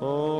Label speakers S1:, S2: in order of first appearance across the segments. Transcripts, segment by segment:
S1: de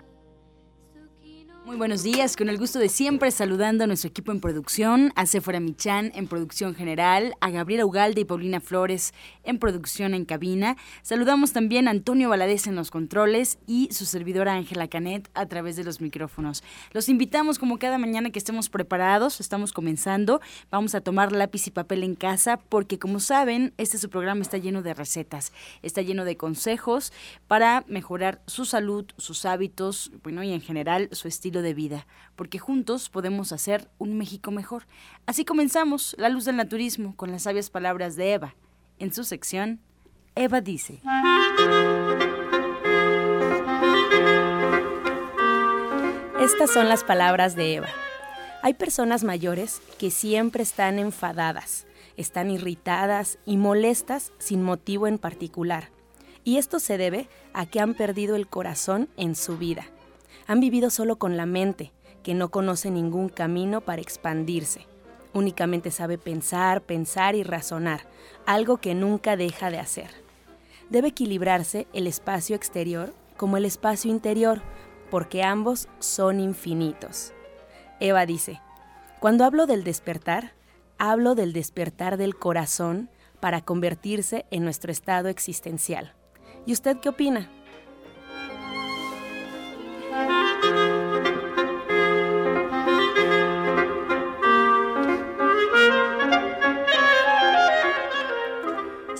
S2: Buenos días, con el gusto de siempre saludando a nuestro equipo en producción, a Sephora Michan en producción general, a Gabriela Ugalde y Paulina Flores en producción en cabina. Saludamos también a Antonio Valadez en los controles y su servidora Ángela Canet a través de los micrófonos. Los invitamos como cada mañana que estemos preparados, estamos comenzando, vamos a tomar lápiz y papel en casa porque como saben, este su programa está lleno de recetas, está lleno de consejos para mejorar su salud, sus hábitos, bueno, y en general su estilo de vida, porque juntos podemos hacer un México mejor. Así comenzamos La Luz del Naturismo con las sabias palabras de Eva. En su sección, Eva dice.
S3: Estas son las palabras de Eva. Hay personas mayores que siempre están enfadadas, están irritadas y molestas sin motivo en particular. Y esto se debe a que han perdido el corazón en su vida han vivido solo con la mente, que no conoce ningún camino para expandirse. Únicamente sabe pensar, pensar y razonar, algo que nunca deja de hacer. Debe equilibrarse el espacio exterior como el espacio interior, porque ambos son infinitos. Eva dice, cuando hablo del despertar, hablo del despertar del corazón para convertirse en nuestro estado existencial. ¿Y usted qué opina?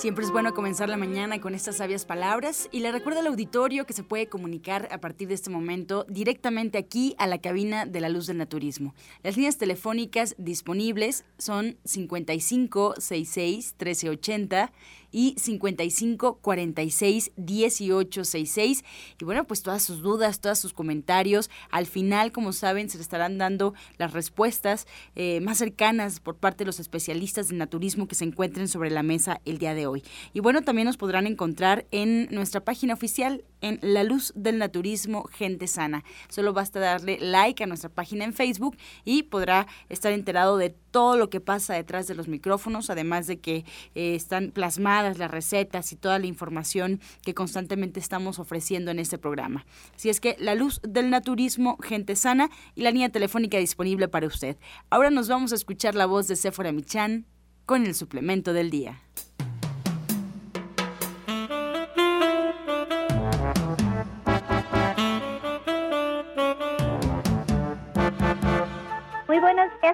S2: Siempre es bueno comenzar la mañana con estas sabias palabras y le recuerdo al auditorio que se puede comunicar a partir de este momento directamente aquí a la cabina de la luz del naturismo. Las líneas telefónicas disponibles son 5566 1380 y 55 46 18 66. Y bueno, pues todas sus dudas, todos sus comentarios. Al final, como saben, se le estarán dando las respuestas eh, más cercanas por parte de los especialistas de naturismo que se encuentren sobre la mesa el día de hoy. Y bueno, también nos podrán encontrar en nuestra página oficial en La Luz del Naturismo Gente Sana. Solo basta darle like a nuestra página en Facebook y podrá estar enterado de todo lo que pasa detrás de los micrófonos, además de que eh, están plasmadas las recetas y toda la información que constantemente estamos ofreciendo en este programa. Si es que La Luz del Naturismo Gente Sana y la línea telefónica disponible para usted. Ahora nos vamos a escuchar la voz de Sephora Michan con el suplemento del día.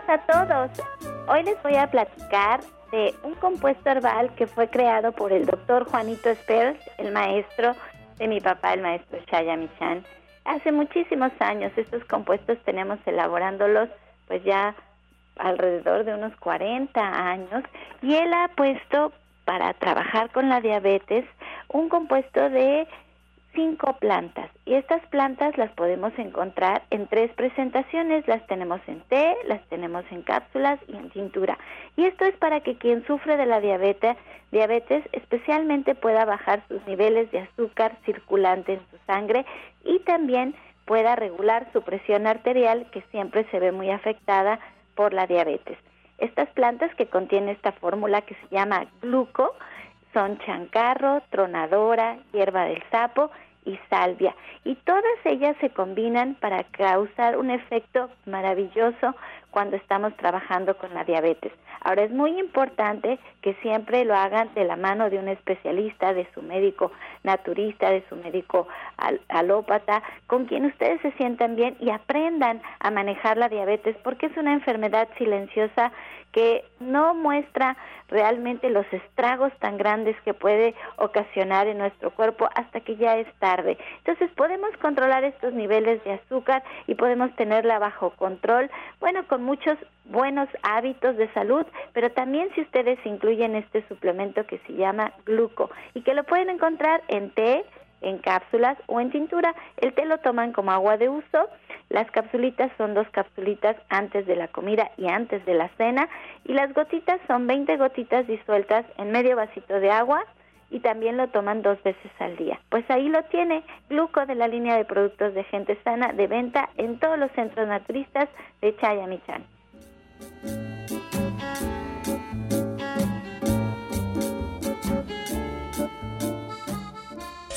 S4: A todos. Hoy les voy a platicar de un compuesto herbal que fue creado por el doctor Juanito Spers, el maestro de mi papá, el maestro Shaya Michan. Hace muchísimos años estos compuestos tenemos elaborándolos pues ya alrededor de unos 40 años y él ha puesto para trabajar con la diabetes un compuesto de cinco plantas y estas plantas las podemos encontrar en tres presentaciones, las tenemos en té, las tenemos en cápsulas y en cintura. Y esto es para que quien sufre de la diabetes, diabetes especialmente pueda bajar sus niveles de azúcar circulante en su sangre y también pueda regular su presión arterial que siempre se ve muy afectada por la diabetes. Estas plantas que contienen esta fórmula que se llama gluco son chancarro, tronadora, hierba del sapo y salvia. Y todas ellas se combinan para causar un efecto maravilloso cuando estamos trabajando con la diabetes. Ahora es muy importante que siempre lo hagan de la mano de un especialista, de su médico naturista, de su médico alópata, con quien ustedes se sientan bien y aprendan a manejar la diabetes porque es una enfermedad silenciosa que no muestra realmente los estragos tan grandes que puede ocasionar en nuestro cuerpo hasta que ya es tarde. Entonces podemos controlar estos niveles de azúcar y podemos tenerla bajo control, bueno, con muchos buenos hábitos de salud, pero también si ustedes incluyen este suplemento que se llama gluco y que lo pueden encontrar en té, en cápsulas o en tintura. El té lo toman como agua de uso. Las capsulitas son dos capsulitas antes de la comida y antes de la cena. Y las gotitas son 20 gotitas disueltas en medio vasito de agua y también lo toman dos veces al día. Pues ahí lo tiene, Gluco de la línea de productos de gente sana de venta en todos los centros naturistas de Chayamichán.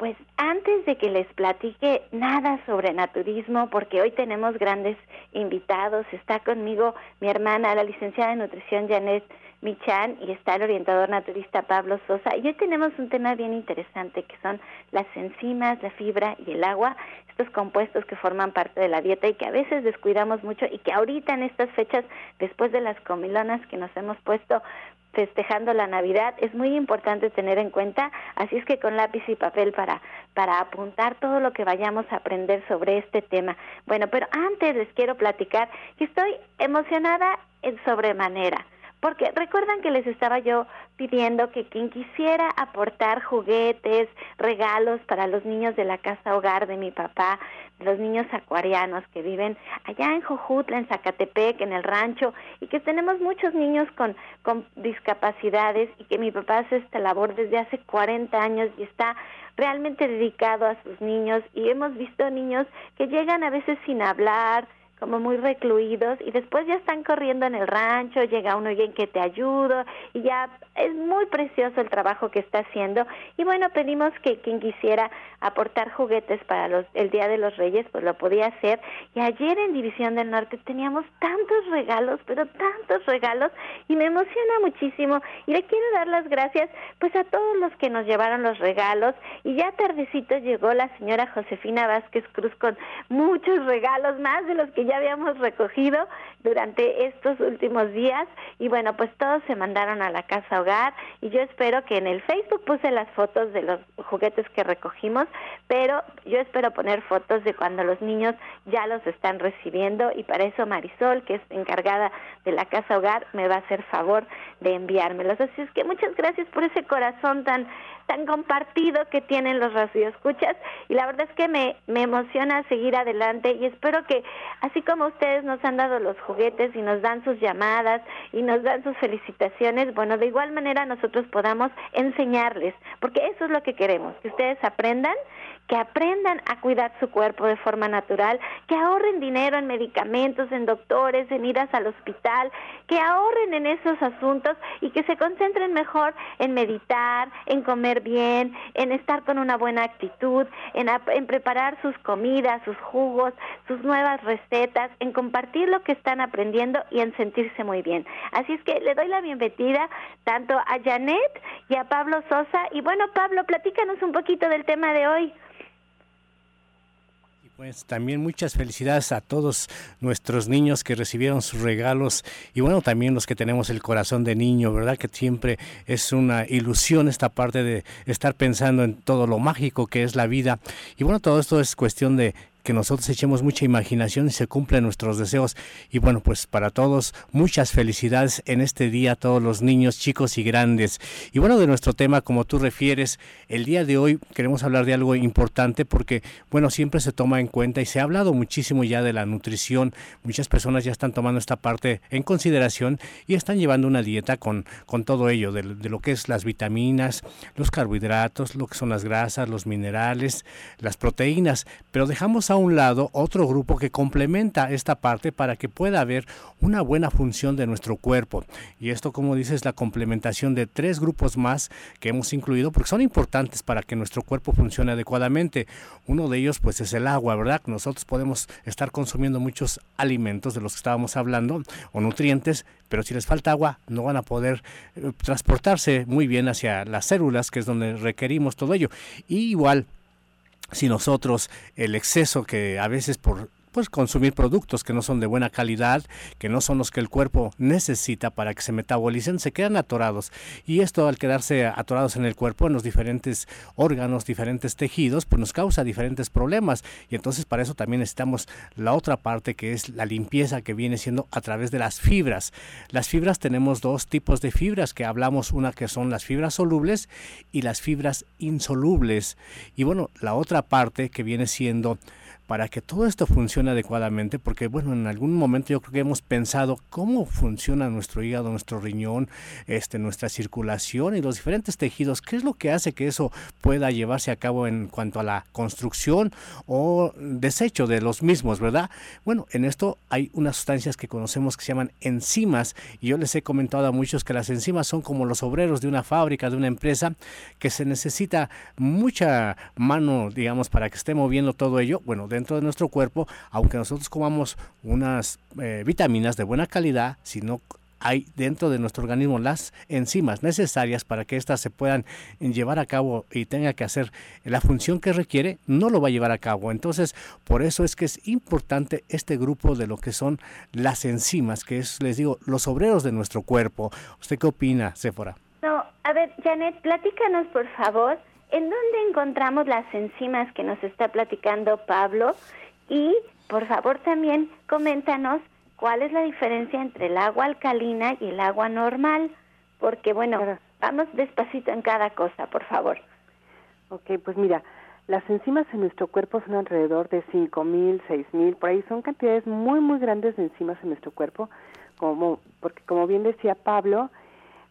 S4: Pues antes de que les platique nada sobre naturismo, porque hoy tenemos grandes invitados, está conmigo mi hermana, la licenciada en nutrición Janet Michan, y está el orientador naturista Pablo Sosa. Y hoy tenemos un tema bien interesante que son las enzimas, la fibra y el agua, estos compuestos que forman parte de la dieta y que a veces descuidamos mucho y que ahorita en estas fechas, después de las comilonas que nos hemos puesto, festejando la Navidad es muy importante tener en cuenta, así es que con lápiz y papel para para apuntar todo lo que vayamos a aprender sobre este tema. Bueno, pero antes les quiero platicar que estoy emocionada en sobremanera. Porque recuerdan que les estaba yo pidiendo que quien quisiera aportar juguetes, regalos para los niños de la casa hogar de mi papá, los niños acuarianos que viven allá en Jojutla, en Zacatepec, en el rancho, y que tenemos muchos niños con, con discapacidades y que mi papá hace esta labor desde hace 40 años y está realmente dedicado a sus niños y hemos visto niños que llegan a veces sin hablar, como muy recluidos y después ya están corriendo en el rancho, llega uno alguien que te ayuda y ya es muy precioso el trabajo que está haciendo. Y bueno, pedimos que quien quisiera aportar juguetes para los, el Día de los Reyes pues lo podía hacer. Y ayer en División del Norte teníamos tantos regalos, pero tantos regalos y me emociona muchísimo. Y le quiero dar las gracias pues a todos los que nos llevaron los regalos. Y ya tardecito llegó la señora Josefina Vázquez Cruz con muchos regalos más de los que ya habíamos recogido durante estos últimos días y bueno, pues todos se mandaron a la casa hogar y yo espero que en el Facebook puse las fotos de los juguetes que recogimos, pero yo espero poner fotos de cuando los niños ya los están recibiendo y para eso Marisol, que es encargada de la casa hogar, me va a hacer favor de enviármelos. Así es que muchas gracias por ese corazón tan tan compartido que tienen los radioescuchas y la verdad es que me, me emociona seguir adelante y espero que así como ustedes nos han dado los juguetes y nos dan sus llamadas y nos dan sus felicitaciones, bueno, de igual manera nosotros podamos enseñarles, porque eso es lo que queremos, que ustedes aprendan que aprendan a cuidar su cuerpo de forma natural, que ahorren dinero en medicamentos, en doctores, en idas al hospital, que ahorren en esos asuntos y que se concentren mejor en meditar, en comer bien, en estar con una buena actitud, en, en preparar sus comidas, sus jugos, sus nuevas recetas, en compartir lo que están aprendiendo y en sentirse muy bien. Así es que le doy la bienvenida tanto a Janet y a Pablo Sosa. Y bueno, Pablo, platícanos un poquito del tema de hoy.
S5: Pues también muchas felicidades a todos nuestros niños que recibieron sus regalos y bueno, también los que tenemos el corazón de niño, ¿verdad? Que siempre es una ilusión esta parte de estar pensando en todo lo mágico que es la vida. Y bueno, todo esto es cuestión de que nosotros echemos mucha imaginación y se cumplen nuestros deseos. Y bueno, pues para todos, muchas felicidades en este día a todos los niños, chicos y grandes. Y bueno, de nuestro tema, como tú refieres, el día de hoy queremos hablar de algo importante porque, bueno, siempre se toma en cuenta y se ha hablado muchísimo ya de la nutrición. Muchas personas ya están tomando esta parte en consideración y están llevando una dieta con, con todo ello, de, de lo que es las vitaminas, los carbohidratos, lo que son las grasas, los minerales, las proteínas, pero dejamos a un lado otro grupo que complementa esta parte para que pueda haber una buena función de nuestro cuerpo. Y esto, como dices, es la complementación de tres grupos más que hemos incluido porque son importantes para que nuestro cuerpo funcione adecuadamente. Uno de ellos, pues, es el agua, ¿verdad? Nosotros podemos estar consumiendo muchos alimentos de los que estábamos hablando o nutrientes, pero si les falta agua no van a poder eh, transportarse muy bien hacia las células, que es donde requerimos todo ello. Y igual, si nosotros el exceso que a veces por pues consumir productos que no son de buena calidad, que no son los que el cuerpo necesita para que se metabolicen, se quedan atorados. Y esto al quedarse atorados en el cuerpo, en los diferentes órganos, diferentes tejidos, pues nos causa diferentes problemas. Y entonces para eso también necesitamos la otra parte que es la limpieza que viene siendo a través de las fibras. Las fibras tenemos dos tipos de fibras que hablamos, una que son las fibras solubles y las fibras insolubles. Y bueno, la otra parte que viene siendo para que todo esto funcione adecuadamente, porque bueno, en algún momento yo creo que hemos pensado cómo funciona nuestro hígado, nuestro riñón, este, nuestra circulación y los diferentes tejidos, qué es lo que hace que eso pueda llevarse a cabo en cuanto a la construcción o desecho de los mismos, ¿verdad? Bueno, en esto hay unas sustancias que conocemos que se llaman enzimas y yo les he comentado a muchos que las enzimas son como los obreros de una fábrica, de una empresa, que se necesita mucha mano, digamos, para que esté moviendo todo ello. Bueno, de dentro de nuestro cuerpo, aunque nosotros comamos unas eh, vitaminas de buena calidad, si no hay dentro de nuestro organismo las enzimas necesarias para que éstas se puedan llevar a cabo y tenga que hacer la función que requiere, no lo va a llevar a cabo. Entonces, por eso es que es importante este grupo de lo que son las enzimas, que es, les digo, los obreros de nuestro cuerpo. ¿Usted qué opina, Sephora?
S4: No, a ver, Janet, platícanos, por favor, ¿En dónde encontramos las enzimas que nos está platicando Pablo? Y por favor también coméntanos cuál es la diferencia entre el agua alcalina y el agua normal, porque bueno, vamos despacito en cada cosa, por favor.
S6: Ok, pues mira, las enzimas en nuestro cuerpo son alrededor de 5.000, 6.000, por ahí son cantidades muy, muy grandes de enzimas en nuestro cuerpo, como, porque como bien decía Pablo,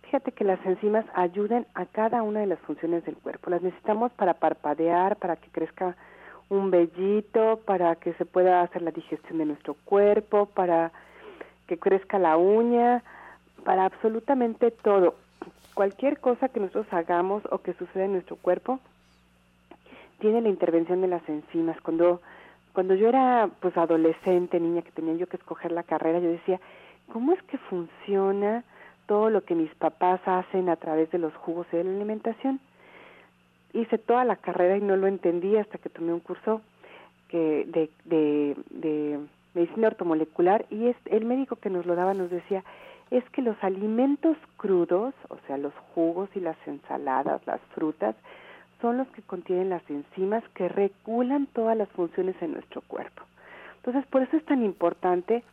S6: Fíjate que las enzimas ayudan a cada una de las funciones del cuerpo. Las necesitamos para parpadear, para que crezca un vellito, para que se pueda hacer la digestión de nuestro cuerpo, para que crezca la uña, para absolutamente todo. Cualquier cosa que nosotros hagamos o que suceda en nuestro cuerpo tiene la intervención de las enzimas. Cuando cuando yo era pues adolescente, niña que tenía yo que escoger la carrera, yo decía, ¿cómo es que funciona todo lo que mis papás hacen a través de los jugos y de la alimentación. Hice toda la carrera y no lo entendí hasta que tomé un curso que de, de, de medicina ortomolecular y es, el médico que nos lo daba nos decía, es que los alimentos crudos, o sea, los jugos y las ensaladas, las frutas, son los que contienen las enzimas que regulan todas las funciones en nuestro cuerpo. Entonces, por eso es tan importante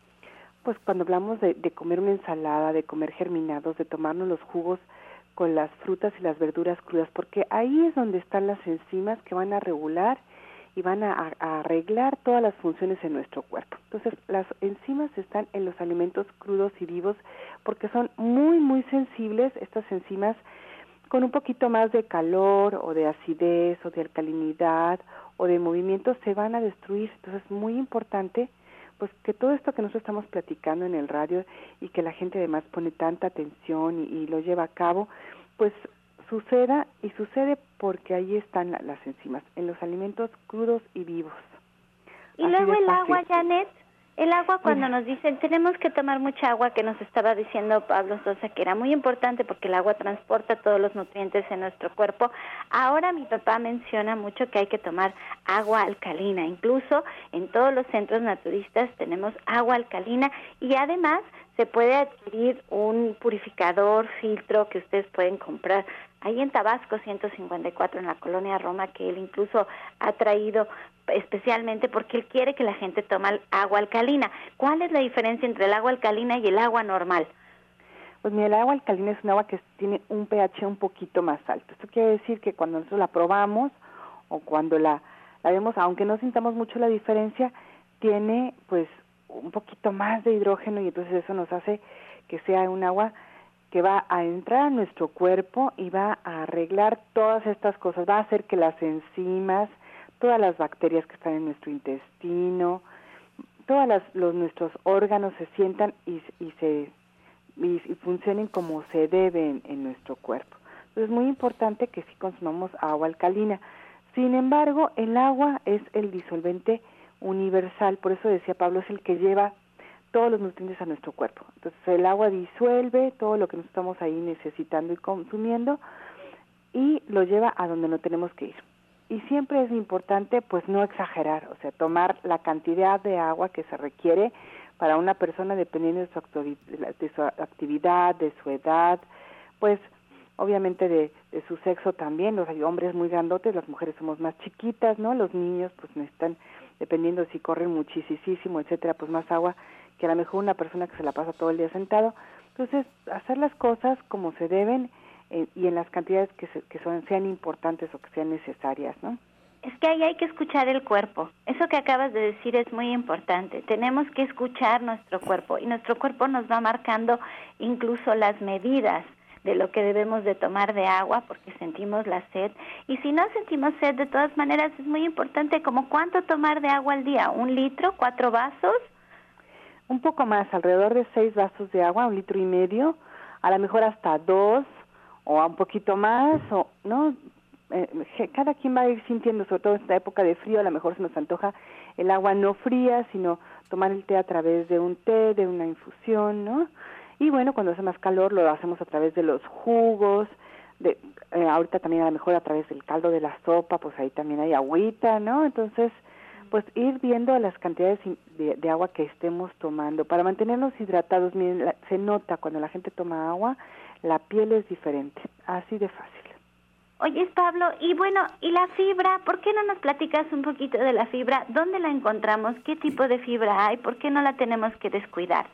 S6: pues cuando hablamos de, comer una ensalada, de comer germinados, de tomarnos los jugos con las frutas y las verduras crudas, porque ahí es donde están las enzimas que van a regular y van a, arreglar todas las funciones en nuestro cuerpo. Entonces, las enzimas están en los alimentos crudos y vivos porque son muy, muy sensibles estas enzimas con un poquito más de calor o de acidez o de alcalinidad o de movimiento se van a destruir. Entonces, es muy importante pues que todo esto que nosotros estamos platicando en el radio y que la gente además pone tanta atención y, lo lleva a cabo, pues suceda y sucede porque ahí están las enzimas, en los alimentos crudos y vivos.
S4: Y luego el agua, Janet, el agua cuando nos dicen tenemos que tomar mucha agua, que nos estaba diciendo Pablo Sosa, que era muy importante porque el agua transporta todos los nutrientes en nuestro cuerpo. Ahora mi papá menciona mucho que hay que tomar agua alcalina. Incluso en todos los centros naturistas tenemos agua alcalina y además se puede adquirir un purificador, filtro que ustedes pueden comprar ahí en Tabasco 154 en la colonia Roma que él incluso ha traído especialmente porque él quiere que la gente tome agua alcalina. ¿Cuál es la diferencia entre el agua alcalina y el agua normal?
S6: Pues mira, el agua alcalina es un agua que tiene un pH un poquito más alto. Esto quiere decir que cuando nosotros la probamos o cuando la, la vemos, aunque no sintamos mucho la diferencia, tiene pues un poquito más de hidrógeno y entonces eso nos hace que sea un agua que va a entrar a nuestro cuerpo y va a arreglar todas estas cosas, va a hacer que las enzimas, todas las bacterias que están en nuestro intestino, todos los, nuestros órganos se sientan y, y se y, funcionen como se deben en, nuestro cuerpo. Entonces es muy importante que sí consumamos agua alcalina. Sin embargo, el agua es el disolvente universal, por eso decía Pablo, es el que lleva todos los nutrientes a nuestro cuerpo. Entonces el agua disuelve todo lo que nos estamos ahí necesitando y consumiendo y lo lleva a donde no tenemos que ir. Y siempre es importante pues no exagerar, o sea, tomar la cantidad de agua que se requiere para una persona dependiendo de su, de su actividad, de su edad, pues obviamente de, de, su sexo también, los hay hombres muy grandotes, las mujeres somos más chiquitas, ¿no? Los niños pues necesitan, dependiendo si corren muchísimo, etcétera, pues más agua que a lo mejor una persona que se la pasa todo el día sentado. Entonces, hacer las cosas como se deben eh, y en las cantidades que, que son, sean importantes o que sean necesarias, ¿no?
S4: Es que ahí hay que escuchar el cuerpo. Eso que acabas de decir es muy importante. Tenemos que escuchar nuestro cuerpo y nuestro cuerpo nos va marcando incluso las medidas de lo que debemos de tomar de agua porque sentimos la sed. Y si no sentimos sed, de todas maneras es muy importante como cuánto tomar de agua al día. ¿Un litro? ¿Cuatro vasos?
S6: Un poco más, alrededor de seis vasos de agua, un litro y medio, a lo mejor hasta dos o un poquito más, o no, eh, cada quien va a ir sintiendo, sobre todo en esta época de frío, a lo mejor se nos antoja el agua no fría, sino tomar el té a través de un té, de una infusión, ¿no? Y bueno, cuando hace más calor lo hacemos a través de los jugos, de, eh, ahorita también a lo mejor a través del caldo de la sopa, pues ahí también hay agüita, ¿no? Entonces, pues ir viendo las cantidades de, agua que estemos tomando. Para mantenernos hidratados, miren, se nota cuando la gente toma agua, la piel es diferente, así de fácil.
S4: Oye, Pablo, y bueno, ¿y la fibra? ¿Por qué no nos platicas un poquito de la fibra? ¿Dónde la encontramos? ¿Qué tipo de fibra hay? ¿Por qué no la tenemos que descuidar?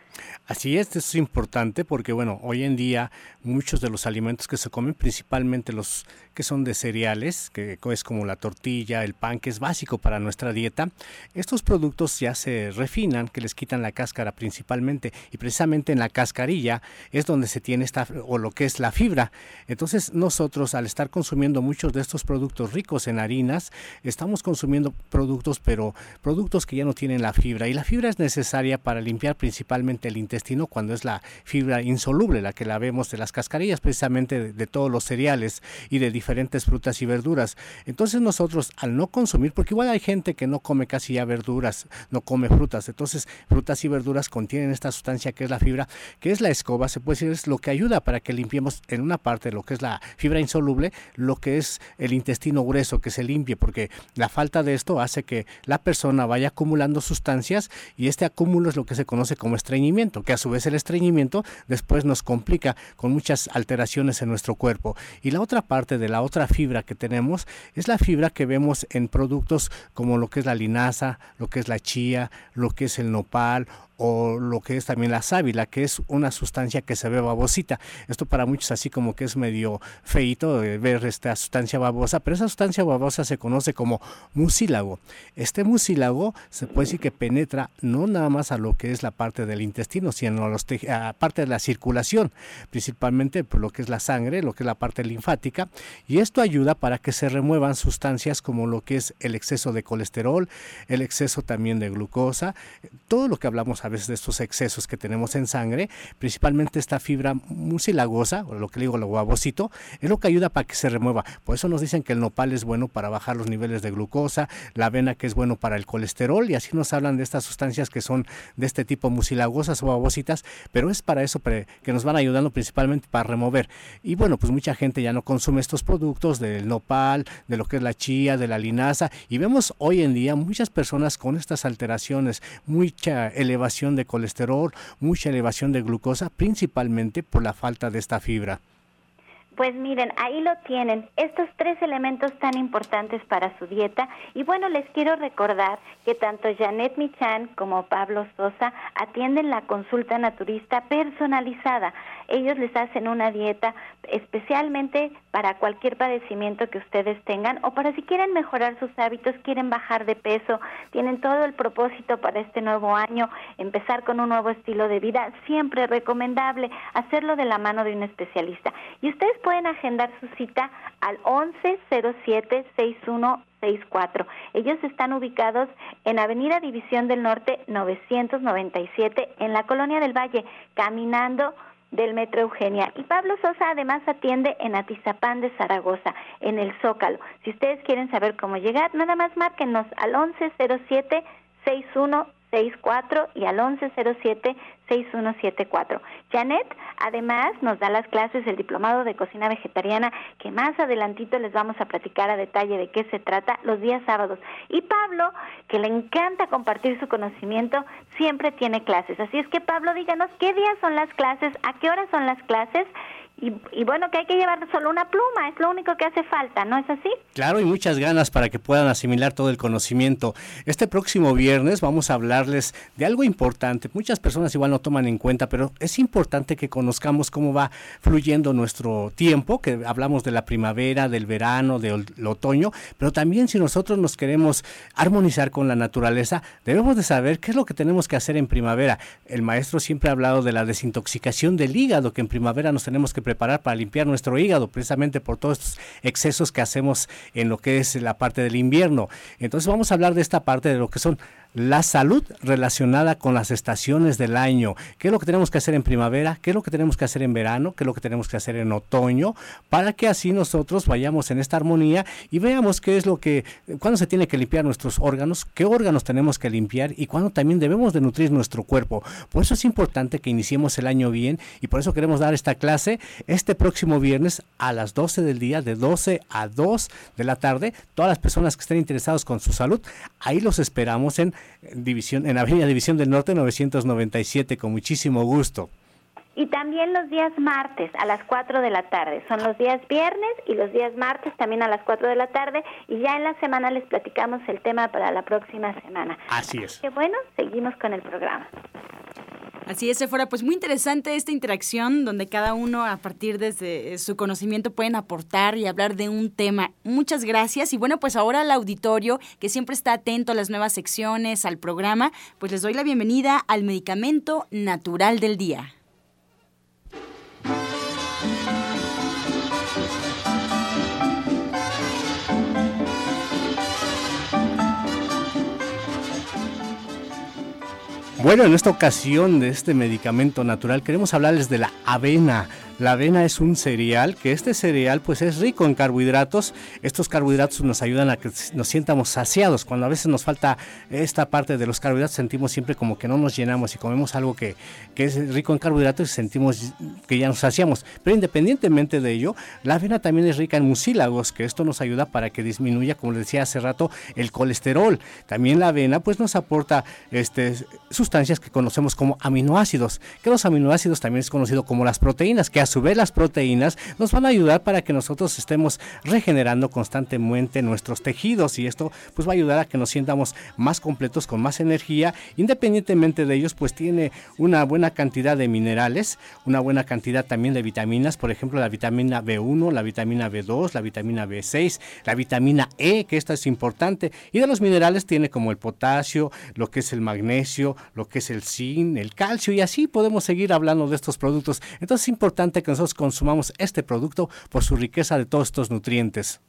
S5: Así es, es importante porque, bueno, hoy en día muchos de los alimentos que se comen, principalmente los que son de cereales, que es como la tortilla, el pan, que es básico para nuestra dieta, estos productos ya se refinan, que les quitan la cáscara principalmente, y precisamente en la cascarilla es donde se tiene esta, o lo que es la fibra. Entonces nosotros al estar consumiendo muchos de estos productos ricos en harinas, estamos consumiendo productos, pero productos que ya no tienen la fibra, y la fibra es necesaria para limpiar principalmente el intestino cuando es la fibra insoluble, la que la vemos de las cascarillas precisamente de, todos los cereales y de diferentes frutas y verduras. Entonces nosotros al no consumir, porque igual hay gente que no come casi ya verduras, no come frutas, entonces frutas y verduras contienen esta sustancia que es la fibra, que es la escoba, se puede decir es lo que ayuda para que limpiemos en una parte lo que es la fibra insoluble, lo que es el intestino grueso, que se limpie, porque la falta de esto hace que la persona vaya acumulando sustancias y este acúmulo es lo que se conoce como estreñimiento, que a su vez el estreñimiento después nos complica con muchas alteraciones en nuestro cuerpo. Y la otra parte de la otra fibra que tenemos es la fibra que vemos en productos como lo que es la linaza, lo que es la chía, lo que es el nopal o lo que es también la sábila, que es una sustancia que se ve babosita. Esto para muchos así como que es medio feito ver esta sustancia babosa, pero esa sustancia babosa se conoce como mucílago. Este mucílago se puede decir que penetra no nada más a lo que es la parte del intestino, sino a, los a parte de la circulación, principalmente por lo que es la sangre, lo que es la parte linfática, y esto ayuda para que se remuevan sustancias como lo que es el exceso de colesterol, el exceso también de glucosa, todo lo que hablamos a de estos excesos que tenemos en sangre, principalmente esta fibra mucilagosa, o lo que le digo, lo guabosito, es lo que ayuda para que se remueva. Por eso nos dicen que el nopal es bueno para bajar los niveles de glucosa, la avena que es bueno para el colesterol, y así nos hablan de estas sustancias que son de este tipo mucilagosas o babositas, pero es para eso que nos van ayudando principalmente para remover. Y bueno, pues mucha gente ya no consume estos productos del nopal, de lo que es la chía, de la linaza, y vemos hoy en día muchas personas con estas alteraciones, mucha elevación de colesterol, mucha elevación de glucosa, principalmente por la falta de esta fibra.
S4: Pues miren, ahí lo tienen, estos tres elementos tan importantes para su dieta. Y bueno, les quiero recordar que tanto Janet Michan como Pablo Sosa atienden la consulta naturista personalizada. Ellos les hacen una dieta especialmente para cualquier padecimiento que ustedes tengan o para si quieren mejorar sus hábitos, quieren bajar de peso, tienen todo el propósito para este nuevo año, empezar con un nuevo estilo de vida, siempre recomendable hacerlo de la mano de un especialista. Y ustedes pueden agendar su cita al 1107-6164. Ellos están ubicados en Avenida División del Norte 997 en la Colonia del Valle, caminando del Metro Eugenia. Y Pablo Sosa además atiende en Atizapán de Zaragoza, en el Zócalo. Si ustedes quieren saber cómo llegar, nada más márquenos al 1107 61 64 y al 1107-6174. Janet, además, nos da las clases del Diplomado de Cocina Vegetariana, que más adelantito les vamos a platicar a detalle de qué se trata los días sábados. Y Pablo, que le encanta compartir su conocimiento, siempre tiene clases. Así es que, Pablo, díganos qué días son las clases, a qué horas son las clases y, bueno, que hay que llevar solo una pluma, es lo único que hace falta, ¿no es así?
S5: Claro, y muchas ganas para que puedan asimilar todo el conocimiento. Este próximo viernes vamos a hablarles de algo importante. Muchas personas igual no toman en cuenta, pero es importante que conozcamos cómo va fluyendo nuestro tiempo, que hablamos de la primavera, del verano, del otoño, pero también si nosotros nos queremos armonizar con la naturaleza, debemos de saber qué es lo que tenemos que hacer en primavera. El maestro siempre ha hablado de la desintoxicación del hígado, que en primavera nos tenemos que preparar para limpiar nuestro hígado, precisamente por todos estos excesos que hacemos en lo que es la parte del invierno. Entonces vamos a hablar de esta parte de lo que son la salud relacionada con las estaciones del año. ¿Qué es lo que tenemos que hacer en primavera? ¿Qué es lo que tenemos que hacer en verano? ¿Qué es lo que tenemos que hacer en otoño? Para que así nosotros vayamos en esta armonía y veamos qué es lo que, cuándo se tiene que limpiar nuestros órganos, qué órganos tenemos que limpiar y cuándo también debemos de nutrir nuestro cuerpo. Por eso es importante que iniciemos el año bien y por eso queremos dar esta clase este próximo viernes a las 12 del día, de 12 a 2 de la tarde. Todas las personas que estén interesados con su salud, ahí los esperamos en División, en Avenida División del Norte 997, con muchísimo gusto.
S4: Y también los días martes a las 4 de la tarde. Son los días viernes y los días martes también a las 4 de la tarde. Y ya en la semana les platicamos el tema para la próxima semana.
S5: Así es.
S4: Qué bueno, seguimos con el programa.
S2: Así es, fuera pues muy interesante esta interacción donde cada uno a partir de su conocimiento pueden aportar y hablar de un tema. Muchas gracias y bueno, pues ahora al auditorio que siempre está atento a las nuevas secciones, al programa, pues les doy la bienvenida al medicamento natural del día.
S5: Bueno, en esta ocasión de este medicamento natural queremos hablarles de la avena. La avena es un cereal, que este cereal pues es rico en carbohidratos. Estos carbohidratos nos ayudan a que nos sientamos saciados. Cuando a veces nos falta esta parte de los carbohidratos sentimos siempre como que no nos llenamos y comemos algo que, es rico en carbohidratos y sentimos que ya nos saciamos. Pero independientemente de ello, la avena también es rica en mucílagos, que esto nos ayuda para que disminuya, como les decía hace rato, el colesterol. También la avena pues nos aporta este, sustancias que conocemos como aminoácidos, que los aminoácidos también es conocido como las proteínas, que a su vez las proteínas nos van a ayudar para que nosotros estemos regenerando constantemente nuestros tejidos y esto pues va a ayudar a que nos sientamos más completos con más energía. Independientemente de ellos pues tiene una buena cantidad de minerales una buena cantidad también de vitaminas por ejemplo la vitamina B1 la vitamina B2 la vitamina B6 la vitamina E que esta es importante. Y de los minerales tiene como el potasio lo que es el magnesio lo que es el zinc el calcio y así podemos seguir hablando de estos productos. Entonces es importante que nosotros consumamos este producto por su riqueza de todos estos nutrientes.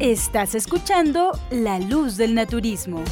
S2: Estás escuchando La Luz del Naturismo.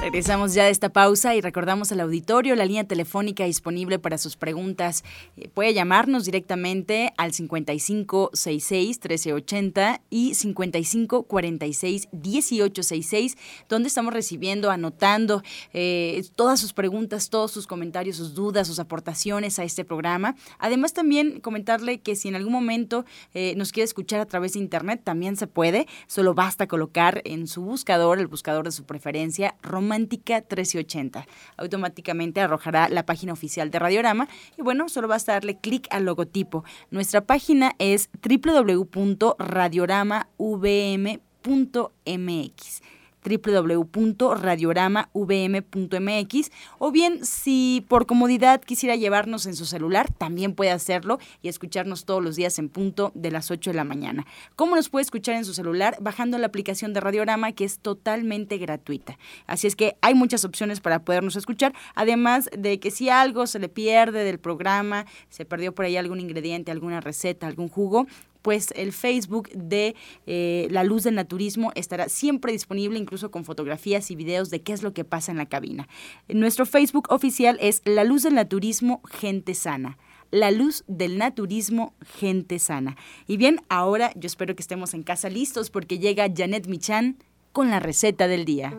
S2: Regresamos ya de esta pausa y recordamos al auditorio la línea telefónica disponible para sus preguntas. Eh, puede llamarnos directamente al 5566-1380 y 5546-1866, donde estamos recibiendo, anotando eh, todas sus preguntas, todos sus comentarios, sus dudas, sus aportaciones a este programa. Además, también comentarle que si en algún momento eh, nos quiere escuchar a través de internet, también se puede. Solo basta colocar en su buscador, el buscador de su preferencia, Román Romántica 1380. Automáticamente arrojará la página oficial de Radiorama y bueno, solo basta darle clic al logotipo. Nuestra página es www.radioramavm.mx www.radioramavm.mx o bien si por comodidad quisiera llevarnos en su celular, también puede hacerlo y escucharnos todos los días en punto de las 8 de la mañana. ¿Cómo nos puede escuchar en su celular? Bajando la aplicación de Radiorama que es totalmente gratuita. Así es que hay muchas opciones para podernos escuchar, además de que si algo se le pierde del programa, se perdió por ahí algún ingrediente, alguna receta, algún jugo, pues el Facebook de eh, La Luz del Naturismo estará siempre disponible, incluso con fotografías y videos de qué es lo que pasa en la cabina. Nuestro Facebook oficial es La Luz del Naturismo Gente Sana. La luz del naturismo, gente sana. Y bien, ahora yo espero que estemos en casa listos porque llega Janet Michan con la receta del día.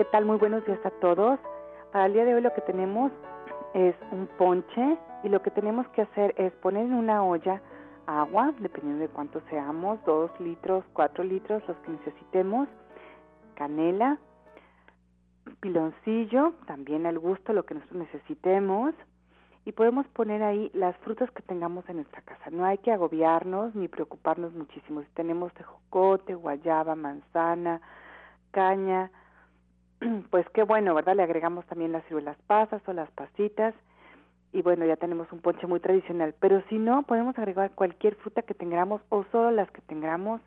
S6: ¿Qué tal? Muy buenos días a todos. Para el día de hoy lo que tenemos es un ponche y lo que tenemos que hacer es poner en una olla agua, dependiendo de cuánto seamos, dos litros, cuatro litros, los que necesitemos, canela, piloncillo, también al gusto, lo que nosotros necesitemos, y podemos poner ahí las frutas que tengamos en nuestra casa. No hay que agobiarnos ni preocuparnos muchísimo. Si tenemos tejocote, guayaba, manzana, caña, pues qué bueno, ¿verdad? Le agregamos también las ciruelas pasas o las pasitas y bueno, ya tenemos un ponche muy tradicional. Pero si no, podemos agregar cualquier fruta que tengamos o solo las que tengamos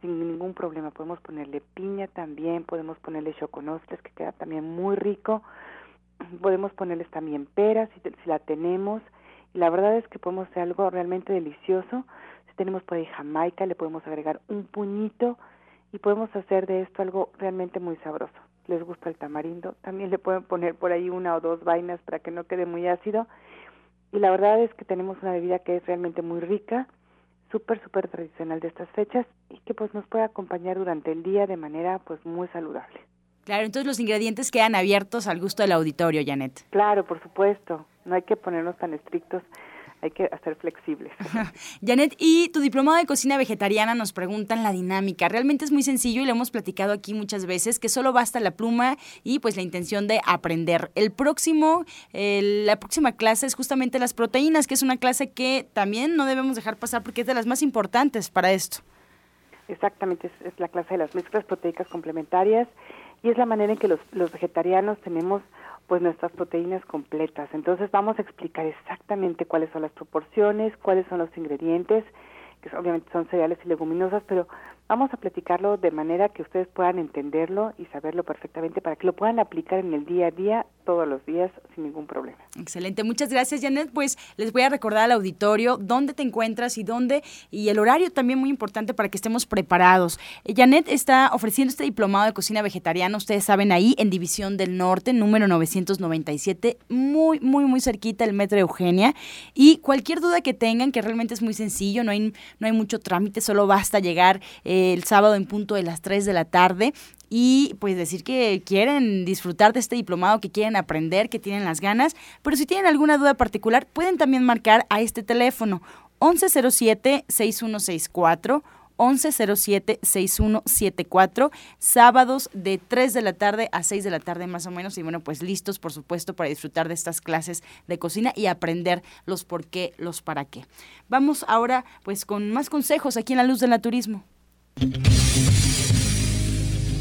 S6: sin ningún problema. Podemos ponerle piña también, podemos ponerle choconostres que queda también muy rico. Podemos ponerles también peras si, la tenemos. Y la verdad es que podemos hacer algo realmente delicioso. Si tenemos por ahí jamaica, le podemos agregar un puñito y podemos hacer de esto algo realmente muy sabroso les gusta el tamarindo. También le pueden poner por ahí una o dos vainas para que no quede muy ácido. Y la verdad es que tenemos una bebida que es realmente muy rica, súper, súper tradicional de estas fechas y que pues nos puede acompañar durante el día de manera pues muy saludable.
S2: Claro, entonces los ingredientes quedan abiertos al gusto del auditorio, Janet.
S6: Claro, por supuesto. No hay que ponernos tan estrictos hay que hacer flexibles.
S2: Janet, y tu diplomado de cocina vegetariana nos preguntan la dinámica. Realmente es muy sencillo y lo hemos platicado aquí muchas veces, que solo basta la pluma y pues la intención de aprender. El próximo, la próxima clase es justamente las proteínas, que es una clase que también no debemos dejar pasar porque es de las más importantes para esto.
S6: Exactamente, es, la clase de las mezclas proteicas complementarias y es la manera en que los, los vegetarianos tenemos pues nuestras proteínas completas. Entonces vamos a explicar exactamente cuáles son las proporciones, cuáles son los ingredientes, que obviamente son cereales y leguminosas, pero Vamos a platicarlo de manera que ustedes puedan entenderlo y saberlo perfectamente para que lo puedan aplicar en el día a día, todos los días, sin ningún problema.
S2: Excelente, muchas gracias Janet. Pues les voy a recordar al auditorio dónde te encuentras y dónde, y el horario también muy importante para que estemos preparados. Eh, Janet está ofreciendo este diplomado de cocina vegetariana, ustedes saben, ahí en División del Norte, número 997, muy, muy, muy cerquita el Metro Eugenia. Y cualquier duda que tengan, que realmente es muy sencillo, no hay, no hay mucho trámite, solo basta llegar. Eh, el sábado en punto de las 3 de la tarde y pues decir que quieren disfrutar de este diplomado, que quieren aprender, que tienen las ganas, pero si tienen alguna duda particular pueden también marcar a este teléfono 1107-6164. 1107-6174, sábados de 3 de la tarde a 6 de la tarde más o menos. Y bueno, pues listos, por supuesto, para disfrutar de estas clases de cocina y aprender los por qué, los para qué. Vamos ahora pues con más consejos aquí en la luz del naturismo.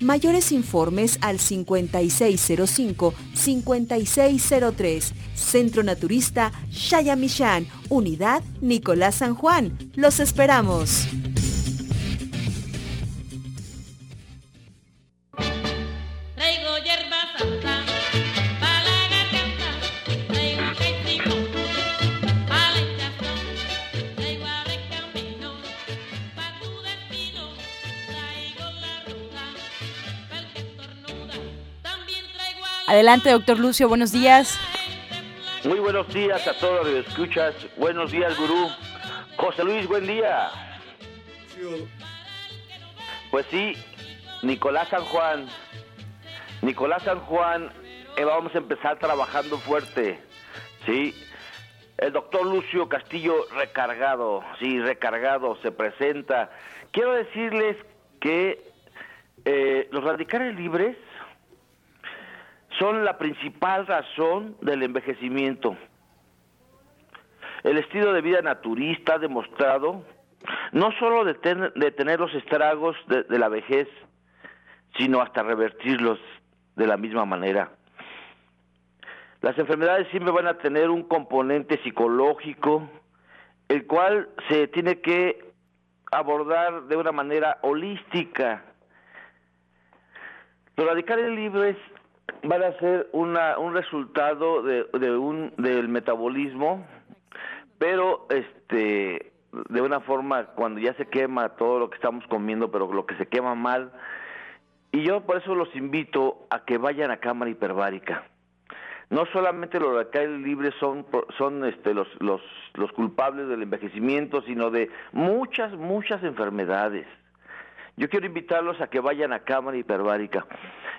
S7: Mayores informes al 5605-5603. Centro Naturista Shayamishan, Unidad Nicolás San Juan. Los esperamos.
S2: Adelante, doctor Lucio, buenos días.
S8: Muy buenos días a todos los que escuchas. Buenos días, gurú. José Luis, buen día. Pues sí, Nicolás San Juan. Nicolás San Juan, eh, vamos a empezar trabajando fuerte. Sí. El doctor Lucio Castillo recargado, sí, recargado, se presenta. Quiero decirles que eh, los radicales libres son la principal razón del envejecimiento. El estilo de vida naturista ha demostrado no solo detener los estragos de, de la vejez, sino hasta revertirlos de la misma manera. Las enfermedades siempre van a tener un componente psicológico, el cual se tiene que abordar de una manera holística. Los radicales libres van a ser una, un resultado de, un del metabolismo, pero este de una forma cuando ya se quema todo lo que estamos comiendo, pero lo que se quema mal. Y yo por eso los invito a que vayan a cámara hiperbárica. No solamente los radicales libres son son este los los los culpables del envejecimiento, sino de muchas muchas enfermedades. Yo quiero invitarlos a que vayan a cámara hiperbárica.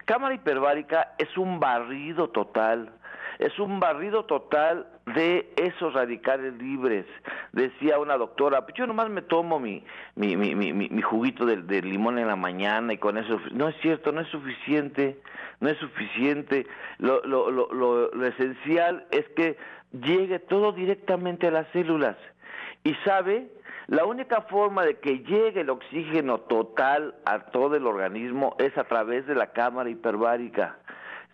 S8: Cámara hiperbárica es un barrido total, es un barrido total de esos radicales libres. Decía una doctora, pues yo nomás me tomo mi, mi, mi, mi, mi juguito de, limón en la mañana y con eso... No es cierto, no es suficiente, no es suficiente. Lo, lo, lo, lo esencial es que llegue todo directamente a las células. Y sabe la única forma de que llegue el oxígeno total a todo el organismo es a través de la cámara hiperbárica.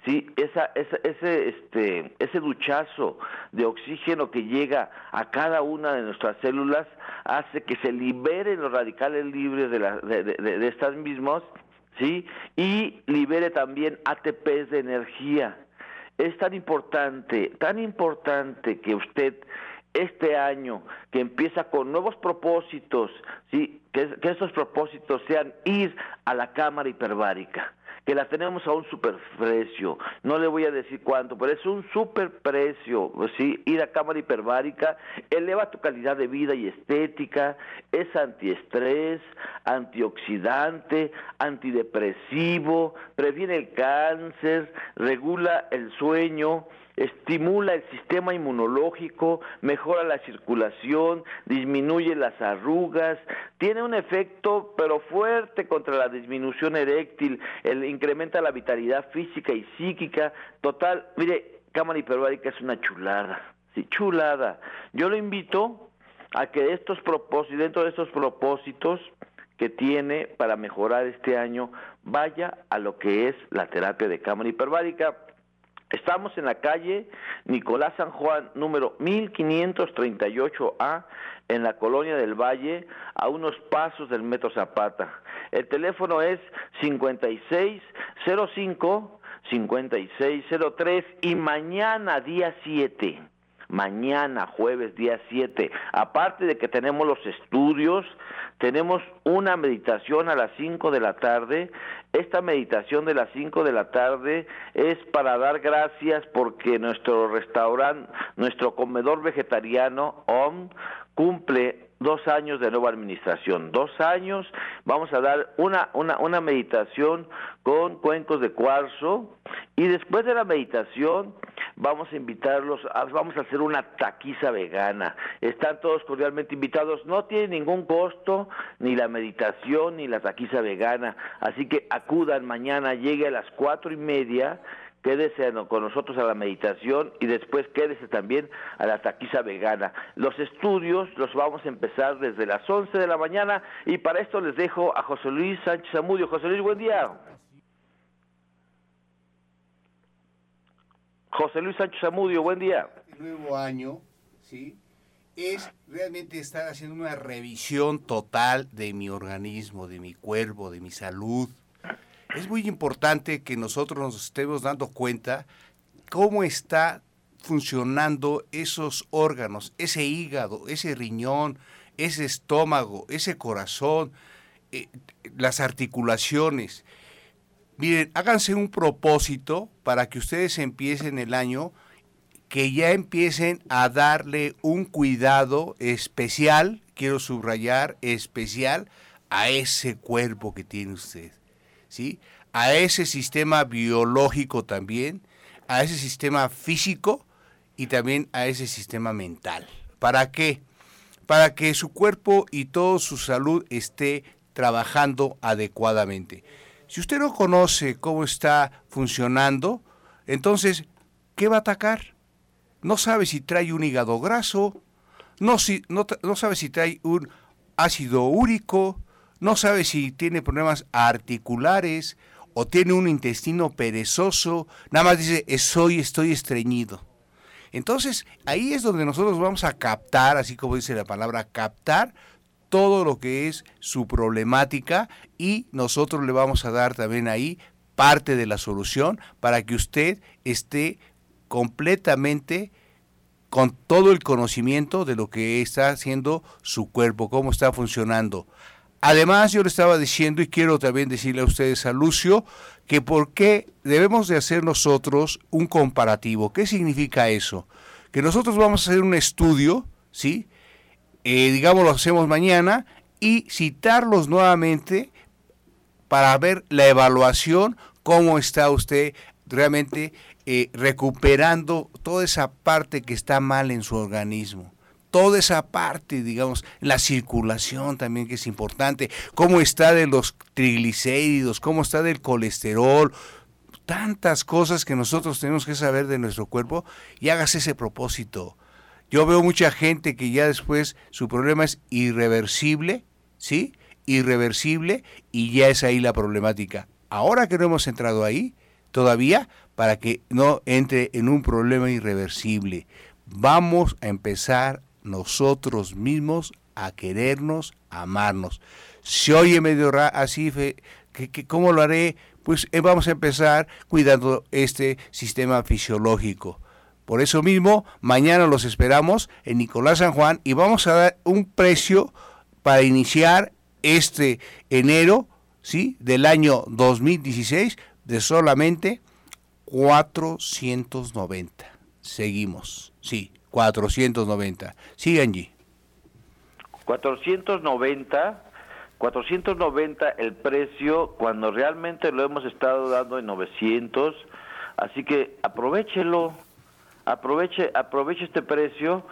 S8: Sí, esa, esa, ese, este, ese duchazo de oxígeno que llega a cada una de nuestras células hace que se liberen los radicales libres de, la, de, de, de estas mismas, ¿sí? Y libere también ATPs de energía. Es tan importante, tan importante que usted este año que empieza con nuevos propósitos, ¿sí? que, que esos propósitos sean ir a la cámara hiperbárica, que la tenemos a un superprecio, no le voy a decir cuánto, pero es un superprecio, ir a cámara hiperbárica eleva tu calidad de vida y estética, es antiestrés, antioxidante, antidepresivo, previene el cáncer, regula el sueño, estimula el sistema inmunológico, mejora la circulación, disminuye las arrugas, tiene un efecto pero fuerte contra la disminución eréctil, el, incrementa la vitalidad física y psíquica, total, mire, cámara hiperbárica es una chulada, sí, chulada. Yo lo invito a que estos propósitos, dentro de estos propósitos que tiene para mejorar este año, vaya a lo que es la terapia de cámara hiperbárica Estamos en la calle Nicolás San Juan, número 1538A, en la colonia del Valle, a unos pasos del Metro Zapata. El teléfono es 5605 5603 y mañana día 7 mañana, jueves, día 7. Aparte de que tenemos los estudios, tenemos una meditación a las 5 de la tarde. Esta meditación de las 5 de la tarde es para dar gracias porque nuestro restaurante, nuestro comedor vegetariano, OM, cumple dos años de nueva administración, dos años, vamos a dar una, una, una meditación con cuencos de cuarzo y después de la meditación vamos a invitarlos, vamos a hacer una taquiza vegana. Están todos cordialmente invitados, no tiene ningún costo ni la meditación ni la taquiza vegana, así que acudan mañana, llegue a las cuatro y media quédese con nosotros a la meditación y después quédese también a la taquiza vegana. Los estudios los vamos a empezar desde las 11 de la mañana y para esto les dejo a José Luis Sánchez Amudio. José Luis, buen día. José Luis Sánchez Amudio, buen día.
S9: El nuevo año, ¿sí? Es realmente estar haciendo una revisión total de mi organismo, de mi cuerpo, de mi salud, es muy importante que nosotros nos estemos dando cuenta cómo está funcionando esos órganos, ese hígado, ese riñón, ese estómago, ese corazón, eh, las articulaciones. Miren, háganse un propósito para que ustedes empiecen el año, que ya empiecen a darle un cuidado especial, quiero subrayar, especial a ese cuerpo que tiene usted. ¿Sí? a ese sistema biológico también, a ese sistema físico y también a ese sistema mental. ¿Para qué? Para que su cuerpo y toda su salud esté trabajando adecuadamente. Si usted no conoce cómo está funcionando, entonces, ¿qué va a atacar? No sabe si trae un hígado graso, no, si, no, no sabe si trae un ácido úrico, no sabe si tiene problemas articulares o tiene un intestino perezoso, nada más dice, soy, estoy estreñido. Entonces, ahí es donde nosotros vamos a captar, así como dice la palabra, captar todo lo que es su problemática y nosotros le vamos a dar también ahí parte de la solución para que usted esté completamente con todo el conocimiento de lo que está haciendo su cuerpo, cómo está funcionando. Además, yo le estaba diciendo, y quiero también decirle a ustedes, a Lucio, que por qué debemos de hacer nosotros un comparativo. ¿Qué significa eso? Que nosotros vamos a hacer un estudio, ¿sí? Eh, digamos, lo hacemos mañana, y citarlos nuevamente para ver la evaluación, cómo está usted realmente eh, recuperando toda esa parte que está mal en su organismo toda esa parte, digamos, la circulación también que es importante, cómo está de los triglicéridos, cómo está del colesterol, tantas cosas que nosotros tenemos que saber de nuestro cuerpo y hagas ese propósito. Yo veo mucha gente que ya después su problema es irreversible, ¿sí? Irreversible y ya es ahí la problemática. Ahora que no hemos entrado ahí, todavía, para que no entre en un problema irreversible, vamos a empezar nosotros mismos a querernos, a amarnos. Se oye medio así, que, ¿cómo lo haré? Pues eh, vamos a empezar cuidando este sistema fisiológico. Por eso mismo, mañana los esperamos en Nicolás San Juan y vamos a dar un precio para iniciar este enero ¿sí? del año 2016 de solamente 490. Seguimos, sí, 490. Sigue Angie.
S8: 490, 490 el precio cuando realmente lo hemos estado dando en 900, así que aprovechelo, aproveche, aproveche este precio,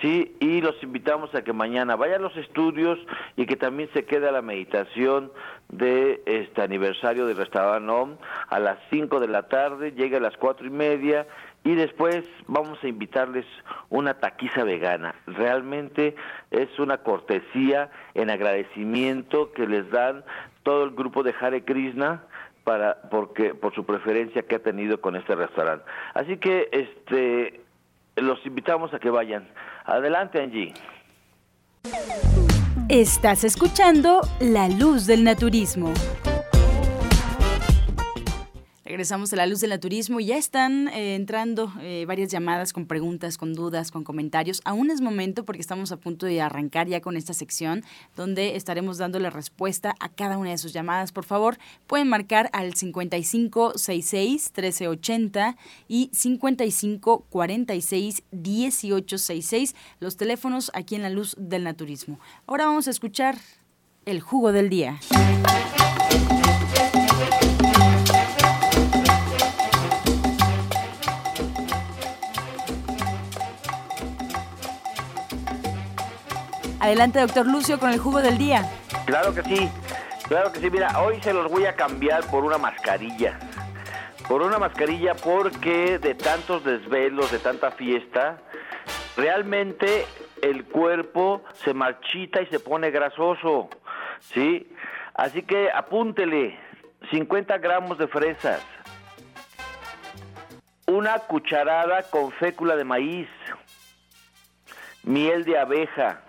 S8: sí, y los invitamos a que mañana vaya a los estudios y que también se quede a la meditación de este aniversario del restaurante a las 5 de la tarde, llegue a las cuatro y media y después vamos a invitarles una taquiza vegana. Realmente es una cortesía en agradecimiento que les dan todo el grupo de Hare Krishna para porque por su preferencia que ha tenido con este restaurante. Así que este los invitamos a que vayan. Adelante, Angie.
S2: Estás escuchando La Luz del Naturismo. Regresamos a la luz del naturismo y ya están eh, entrando eh, varias llamadas con preguntas, con dudas, con comentarios. Aún es momento porque estamos a punto de arrancar ya con esta sección donde estaremos dándole respuesta a cada una de sus llamadas. Por favor, pueden marcar al 5566-1380 y 5546-1866 los teléfonos aquí en la luz del naturismo. Ahora vamos a escuchar el jugo del día. Adelante, doctor Lucio, con el jugo del día.
S8: Claro que sí, claro que sí. Mira, hoy se los voy a cambiar por una mascarilla. Por una mascarilla porque de tantos desvelos, de tanta fiesta, realmente el cuerpo se marchita y se pone grasoso, ¿sí? Así que apúntele 50 gramos de fresas, una cucharada con fécula de maíz, miel de abeja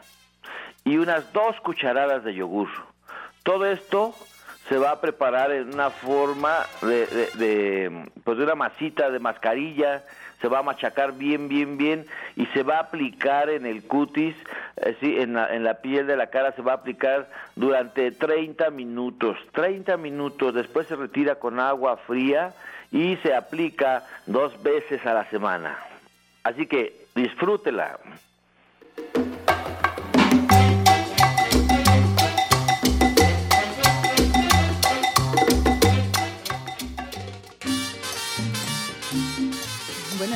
S8: y unas dos cucharadas de yogur. Todo esto se va a preparar en una forma de, pues de una masita de mascarilla, se va a machacar bien, bien, bien y se va a aplicar en el cutis, eh, en, la, en la piel de la cara se va a aplicar durante 30 minutos. 30 minutos, después se retira con agua fría y se aplica dos veces a la semana. Así que disfrútela.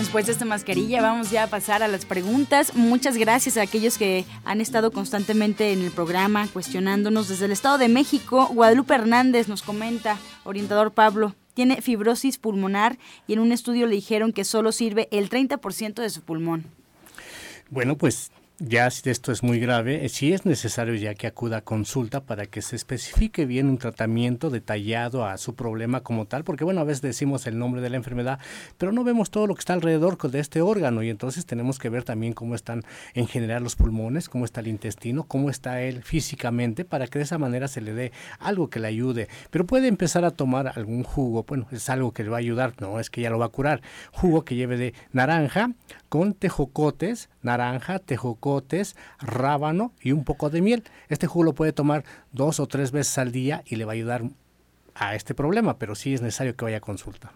S2: Después de esta mascarilla vamos ya a pasar a las preguntas. Muchas gracias a aquellos que han estado constantemente en el programa cuestionándonos desde el Estado de México. Guadalupe Hernández nos comenta, orientador Pablo, tiene fibrosis pulmonar y en un estudio le dijeron que solo sirve el 30% de su pulmón.
S5: Bueno, pues ya si esto es muy grave, eh, sí es necesario ya que acuda a consulta para que se especifique bien un tratamiento detallado a su problema como tal, porque bueno, a veces decimos el nombre de la enfermedad, pero no vemos todo lo que está alrededor de este órgano y entonces tenemos que ver también cómo están en general los pulmones, cómo está el intestino, cómo está él físicamente, para que de esa manera se le dé algo que le ayude. Pero puede empezar a tomar algún jugo, bueno, es algo que le va a ayudar, no es que ya lo va a curar, jugo que lleve de naranja con tejocotes, naranja, tejocotes, rábano y un poco de miel. Este jugo lo puede tomar dos o tres veces al día y le va a ayudar a este problema, pero sí es necesario que vaya a consulta.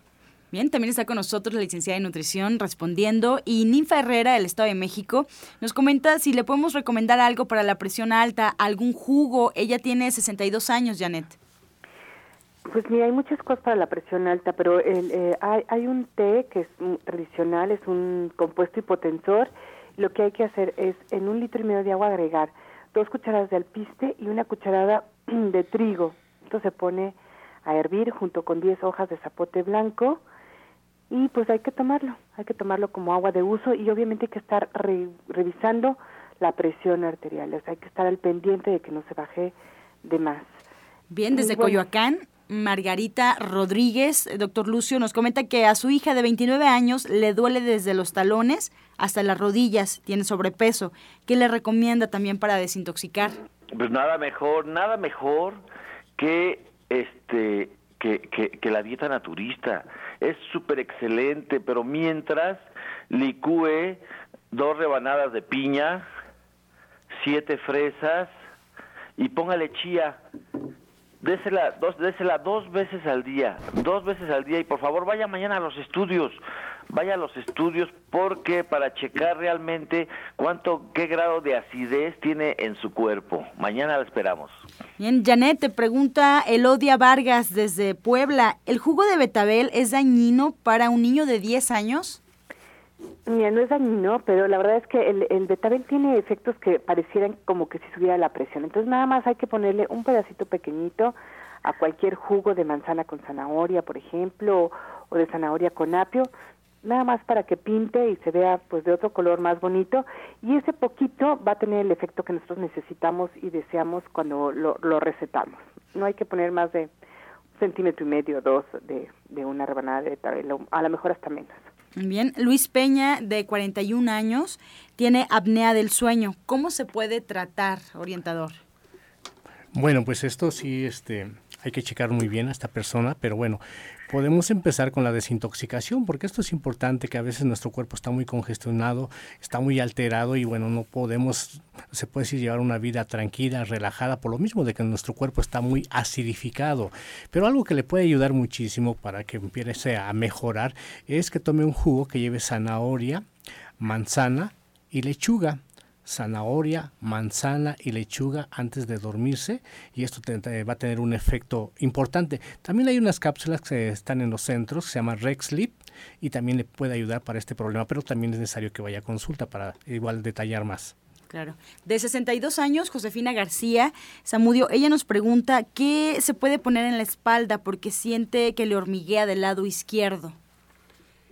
S2: Bien, también está con nosotros la licenciada en nutrición respondiendo y Ninfa Herrera del Estado de México nos comenta si le podemos recomendar algo para la presión alta, algún jugo. Ella tiene 62 años, Janet.
S6: Pues mira, hay muchas cosas para la presión alta, pero el, eh, hay, hay, un té que es tradicional, es un compuesto hipotensor. Lo que hay que hacer es en un litro y medio de agua agregar dos cucharadas de alpiste y una cucharada de trigo. Esto se pone a hervir junto con 10 hojas de zapote blanco y pues hay que tomarlo, hay que tomarlo como agua de uso y obviamente hay que estar revisando la presión arterial, o sea, hay que estar al pendiente de que no se baje de más.
S2: Bien, desde Coyoacán Margarita Rodríguez, doctor Lucio, nos comenta que a su hija de 29 años le duele desde los talones hasta las rodillas, tiene sobrepeso. ¿Qué le recomienda también para desintoxicar?
S8: Pues nada mejor, nada mejor que este que, que, la dieta naturista. Es súper excelente, pero mientras licúe dos rebanadas de piña, siete fresas y póngale chía désela dos, désela dos veces al día, dos veces al día y por favor vaya mañana a los estudios, vaya a los estudios porque para checar realmente cuánto, qué grado de acidez tiene en su cuerpo. Mañana la esperamos.
S2: Bien, Janet, te pregunta Elodia Vargas desde Puebla, ¿el jugo de betabel es dañino para un niño de 10 años?
S6: Mira, no es dañino, pero la verdad es que el, el betabel tiene efectos que parecieran como que si subiera la presión. Entonces nada más hay que ponerle un pedacito pequeñito a cualquier jugo de manzana con zanahoria, por ejemplo, o de zanahoria con apio, nada más para que pinte y se vea pues de otro color más bonito y ese poquito va a tener el efecto que nosotros necesitamos y deseamos cuando lo, lo recetamos. No hay que poner más de centímetro y medio, dos de, de una rebanada de betabel, a lo mejor hasta menos.
S2: Bien, Luis Peña, de 41 años, tiene apnea del sueño. ¿Cómo se puede tratar, orientador?
S5: Bueno, pues esto sí, este, hay que checar muy bien a esta persona, pero bueno, podemos empezar con la desintoxicación, porque esto es importante, que a veces nuestro cuerpo está muy congestionado, está muy alterado y bueno, no podemos, se puede decir, llevar una vida tranquila, relajada, por lo mismo de que nuestro cuerpo está muy acidificado. Pero algo que le puede ayudar muchísimo para que empiece a mejorar es que tome un jugo que lleve zanahoria, manzana y lechuga zanahoria, manzana y lechuga antes de dormirse y esto va a tener un efecto importante. También hay unas cápsulas que están en los centros, se llama Rex Sleep y también le puede ayudar para este problema, pero también es necesario que vaya a consulta para igual detallar más.
S2: Claro. De 62 años, Josefina García Zamudio, ella nos pregunta qué se puede poner en la espalda porque siente que le hormiguea del lado izquierdo.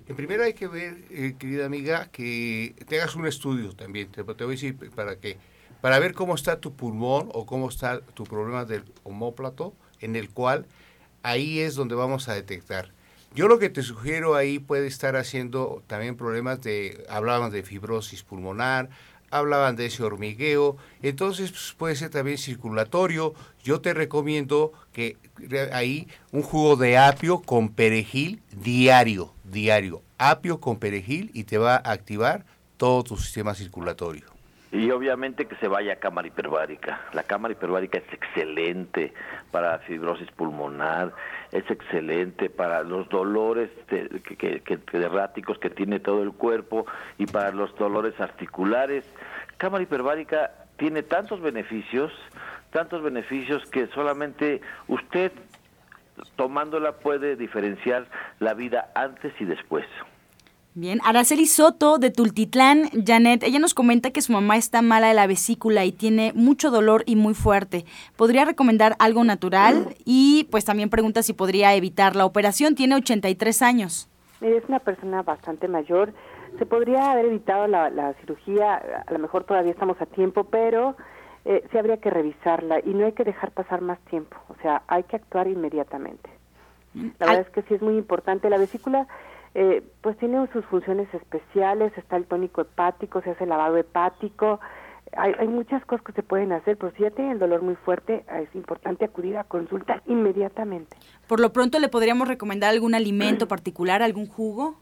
S9: En primero hay que ver, eh, querida amiga, que te hagas un estudio también. Te, voy a decir para qué. Para ver cómo está tu pulmón o cómo está tu problema del homóplato, en el cual ahí es donde vamos a detectar. Yo lo que te sugiero ahí puede estar haciendo también problemas de, hablaban de fibrosis pulmonar, hablaban de ese hormigueo, entonces pues, puede ser también circulatorio. Yo te recomiendo que ahí un jugo de apio con perejil diario, diario, apio con perejil y te va a activar todo tu sistema circulatorio.
S8: Y obviamente que se vaya a cámara hiperbárica. La cámara hiperbárica es excelente para fibrosis pulmonar, es excelente para los dolores que, erráticos que tiene todo el cuerpo y para los dolores articulares. Cámara hiperbárica tiene tantos beneficios, tantos beneficios que solamente usted tomándola puede diferenciar la vida antes y después.
S2: Bien, Araceli Soto de Tultitlán, Janet, ella nos comenta que su mamá está mala de la vesícula y tiene mucho dolor y muy fuerte. ¿Podría recomendar algo natural? Y pues también pregunta si podría evitar la operación. Tiene 83 años.
S6: Es una persona bastante mayor. Se podría haber evitado la, cirugía, a lo mejor todavía estamos a tiempo, pero eh, sí habría que revisarla y no hay que dejar pasar más tiempo. O sea, hay que actuar inmediatamente. La verdad es que sí es muy importante. La vesícula eh, pues tiene sus funciones especiales, está el tónico hepático, se hace lavado hepático, hay, hay, muchas cosas que se pueden hacer, pero si ya tiene el dolor muy fuerte, es importante acudir a consulta inmediatamente.
S2: Por lo pronto, ¿le podríamos recomendar algún alimento particular, algún jugo?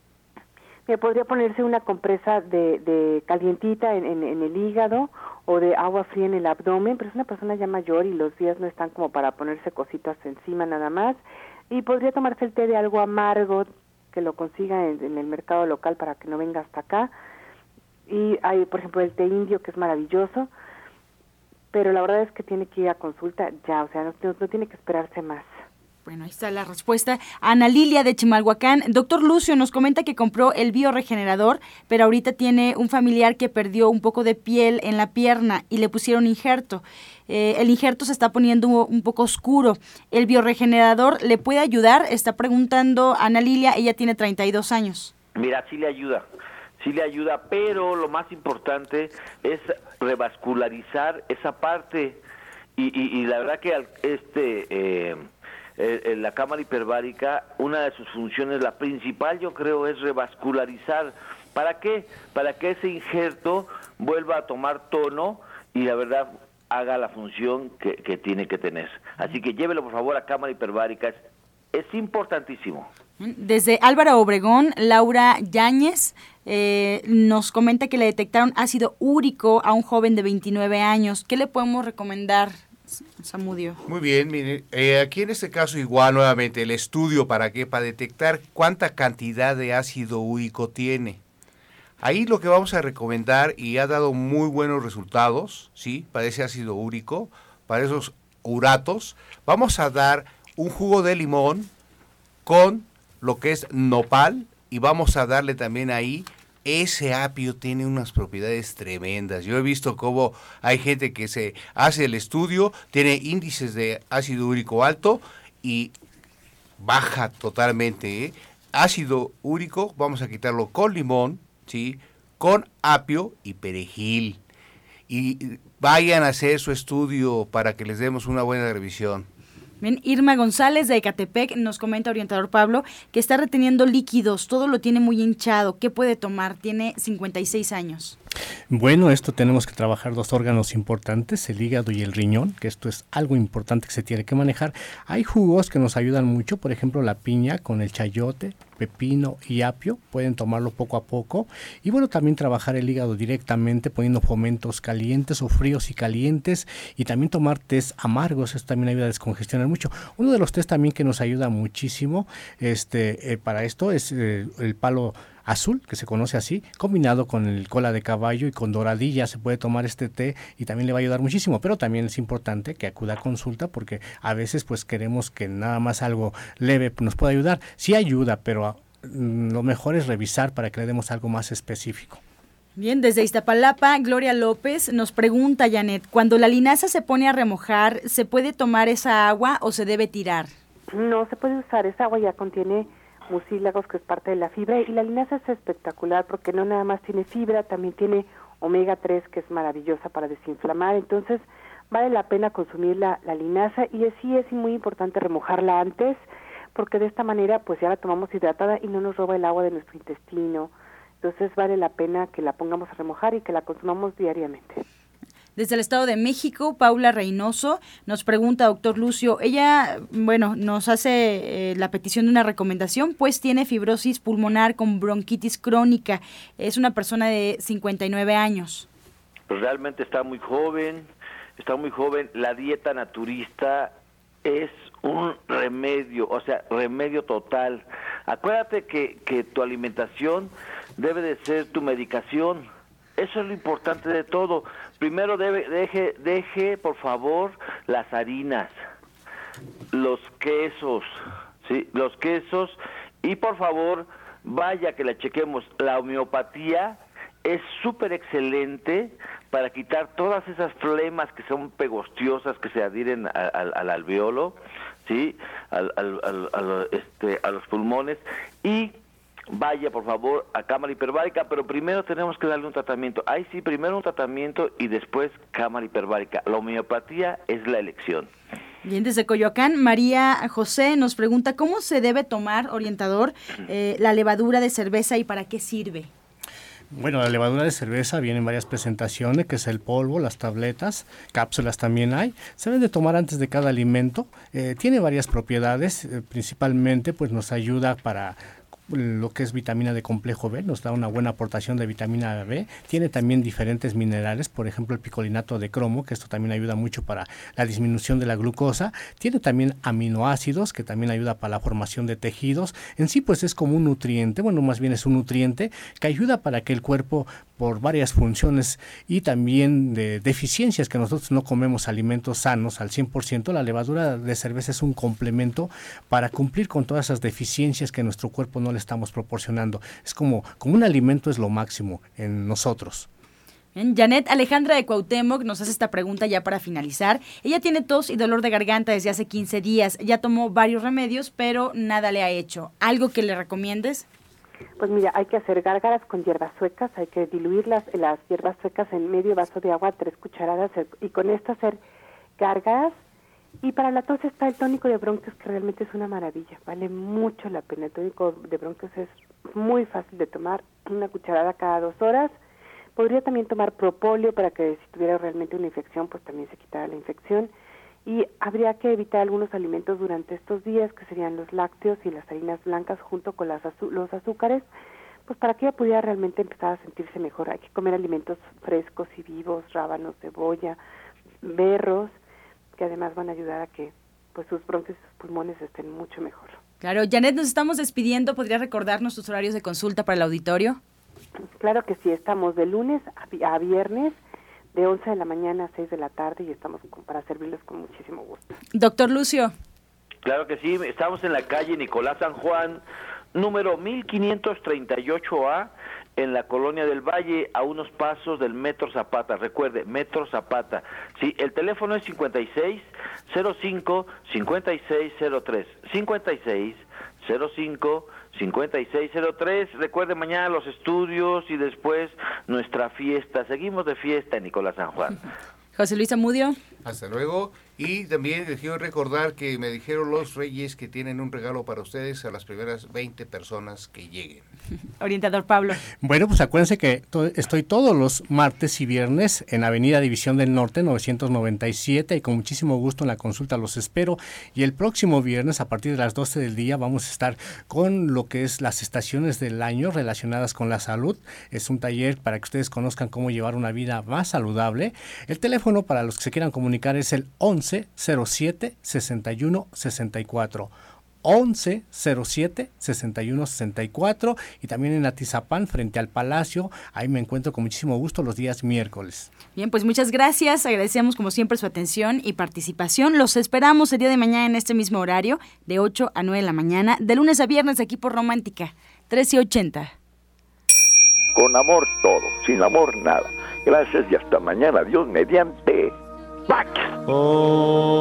S6: Me podría ponerse una compresa de, de calientita en, en, el hígado o de agua fría en el abdomen, pero es una persona ya mayor y los días no están como para ponerse cositas encima nada más. Y podría tomarse el té de algo amargo, que lo consiga en, el mercado local para que no venga hasta acá. Y hay, por ejemplo, el té indio, que es maravilloso, pero la verdad es que tiene que ir a consulta ya, o sea, no, no tiene que esperarse más.
S2: Bueno, ahí está la respuesta. Ana Lilia de Chimalhuacán. Doctor Lucio nos comenta que compró el bioregenerador, pero ahorita tiene un familiar que perdió un poco de piel en la pierna y le pusieron injerto. Eh, el injerto se está poniendo un poco oscuro. ¿El bioregenerador le puede ayudar? Está preguntando Ana Lilia, ella tiene 32 años.
S8: Mira, sí le ayuda, sí le ayuda, pero lo más importante es revascularizar esa parte. Y, la verdad que este... Eh, eh, la cámara hiperbárica, una de sus funciones, la principal yo creo, es revascularizar. ¿Para qué? Para que ese injerto vuelva a tomar tono y la verdad haga la función que, tiene que tener. Así que llévelo por favor a cámara hiperbárica, es, es importantísimo.
S2: Desde Álvaro Obregón, Laura Yáñez eh, nos comenta que le detectaron ácido úrico a un joven de 29 años. ¿Qué le podemos recomendar, Samudio.
S9: Muy bien, mire, eh, aquí en este caso igual nuevamente el estudio para qué, para detectar cuánta cantidad de ácido úrico tiene. Ahí lo que vamos a recomendar y ha dado muy buenos resultados, ¿sí? Para ese ácido úrico, para esos uratos, vamos a dar un jugo de limón con lo que es nopal y vamos a darle también ahí ese apio tiene unas propiedades tremendas. Yo he visto cómo hay gente que se hace el estudio, tiene índices de ácido úrico alto y baja totalmente. ¿eh? Ácido úrico, vamos a quitarlo con limón, ¿sí? con apio y perejil. Y vayan a hacer su estudio para que les demos una buena revisión.
S2: Irma González de Ecatepec nos comenta, orientador Pablo, que está reteniendo líquidos, todo lo tiene muy hinchado. ¿Qué puede tomar? Tiene 56 años.
S5: Bueno, esto tenemos que trabajar dos órganos importantes, el hígado y el riñón, que esto es algo importante que se tiene que manejar. Hay jugos que nos ayudan mucho, por ejemplo la piña con el chayote, pepino y apio, pueden tomarlo poco a poco. Y bueno, también trabajar el hígado directamente poniendo fomentos calientes o fríos y calientes y también tomar test amargos, esto también ayuda a descongestionar mucho. Uno de los test también que nos ayuda muchísimo este, eh, para esto es eh, el palo azul, que se conoce así, combinado con el cola de caballo y con doradilla se puede tomar este té y también le va a ayudar muchísimo, pero también es importante que acuda a consulta porque a veces pues queremos que nada más algo leve nos pueda ayudar. Sí ayuda, pero mm, lo mejor es revisar para que le demos algo más específico.
S2: Bien, desde Iztapalapa, Gloria López nos pregunta, Janet, cuando la linaza se pone a remojar, ¿se puede tomar esa agua o se debe tirar?
S6: No, se puede usar, esa agua ya contiene mucílagos, que es parte de la fibra, y la linaza es espectacular porque no nada más tiene fibra, también tiene omega 3, que es maravillosa para desinflamar, entonces vale la pena consumir la, la linaza y sí es muy importante remojarla antes, porque de esta manera pues ya la tomamos hidratada y no nos roba el agua de nuestro intestino, entonces vale la pena que la pongamos a remojar y que la consumamos diariamente.
S2: Desde el Estado de México, Paula Reynoso nos pregunta, doctor Lucio, ella, bueno, nos hace eh, la petición de una recomendación, pues tiene fibrosis pulmonar con bronquitis crónica. Es una persona de 59 años.
S8: Pues realmente está muy joven, está muy joven. La dieta naturista es un remedio, o sea, remedio total. Acuérdate que, que tu alimentación debe de ser tu medicación eso es lo importante de todo. Primero debe, deje, deje por favor las harinas, los quesos, ¿sí? Los quesos y por favor vaya que la chequemos. La homeopatía es súper excelente para quitar todas esas flemas que son pegostiosas que se adhieren al, alveolo, ¿sí? Al, al, este, a los pulmones y vaya por favor a cámara hiperbárica, pero primero tenemos que darle un tratamiento. Ahí sí, primero un tratamiento y después cámara hiperbárica. La homeopatía es la elección.
S2: Bien, desde Coyoacán, María José nos pregunta cómo se debe tomar, orientador, eh, la levadura de cerveza y para qué sirve.
S5: Bueno, la levadura de cerveza viene en varias presentaciones, que es el polvo, las tabletas, cápsulas también hay. Se deben de tomar antes de cada alimento. Eh, tiene varias propiedades, eh, principalmente pues nos ayuda para lo que es vitamina de complejo B, nos da una buena aportación de vitamina B. Tiene también diferentes minerales, por ejemplo el picolinato de cromo, que esto también ayuda mucho para la disminución de la glucosa. Tiene también aminoácidos, que también ayuda para la formación de tejidos. En sí, pues es como un nutriente, bueno, más bien es un nutriente que ayuda para que el cuerpo, por varias funciones y también de deficiencias que nosotros no comemos alimentos sanos al 100%, la levadura de cerveza es un complemento para cumplir con todas esas deficiencias que nuestro cuerpo no le estamos proporcionando. Es como, como un alimento es lo máximo en nosotros.
S2: Janet Alejandra de Cuauhtémoc nos hace esta pregunta ya para finalizar. Ella tiene tos y dolor de garganta desde hace 15 días. Ya tomó varios remedios, pero nada le ha hecho. ¿Algo que le recomiendes?
S6: Pues mira, hay que hacer gárgaras con hierbas suecas, hay que diluir las, las hierbas suecas en medio vaso de agua, tres cucharadas, y con esto hacer gárgaras y para la tos está el tónico de bronquios, que realmente es una maravilla, vale mucho la pena. El tónico de bronquios es muy fácil de tomar, una cucharada cada dos horas. Podría también tomar propóleo para que si tuviera realmente una infección, pues también se quitara la infección. Y habría que evitar algunos alimentos durante estos días, que serían los lácteos y las harinas blancas junto con las los azúcares, pues para que ella pudiera realmente empezar a sentirse mejor. Hay que comer alimentos frescos y vivos, rábanos, cebolla, berros, que además van a ayudar a que pues sus bronquios y sus pulmones estén mucho mejor.
S2: Claro, Janet, nos estamos despidiendo. ¿Podría recordarnos tus horarios de consulta para el auditorio?
S6: Claro que sí, estamos de lunes a, viernes de 11 de la mañana a 6 de la tarde y estamos para servirles con muchísimo gusto.
S2: Doctor Lucio.
S8: Claro que sí, estamos en la calle Nicolás San Juan, número 1538A, en la colonia del Valle, a unos pasos del Metro Zapata. Recuerde, Metro Zapata. Sí, el teléfono es 56 05 5603. 56 05 5603. Recuerde mañana los estudios y después nuestra fiesta. Seguimos de fiesta en Nicolás San Juan.
S2: José Luis Amudio.
S9: Hasta luego Y también les quiero recordar que me dijeron los reyes que tienen un regalo para ustedes a las primeras 20 personas que lleguen.
S2: Orientador Pablo.
S5: Bueno, pues acuérdense que estoy todos los martes y viernes en Avenida División del Norte 997 y con muchísimo gusto en la consulta los espero. Y el próximo viernes a partir de las 12 del día vamos a estar con lo que es las estaciones del año relacionadas con la salud. Es un taller para que ustedes conozcan cómo llevar una vida más saludable. El teléfono para los que se quieran comunicar es el 11 11 07 61 64. 11 07 61 64 y también en Atizapán frente al Palacio. Ahí me encuentro con muchísimo gusto los días miércoles.
S2: Bien, pues muchas gracias. Agradecemos como siempre su atención y participación. Los esperamos el día de mañana en este mismo horario de 8 a 9 de la mañana, de lunes a viernes aquí por Romántica 13 y 80.
S1: Con amor todo, sin amor nada. Gracias y hasta mañana. Dios mediante. back. Oh.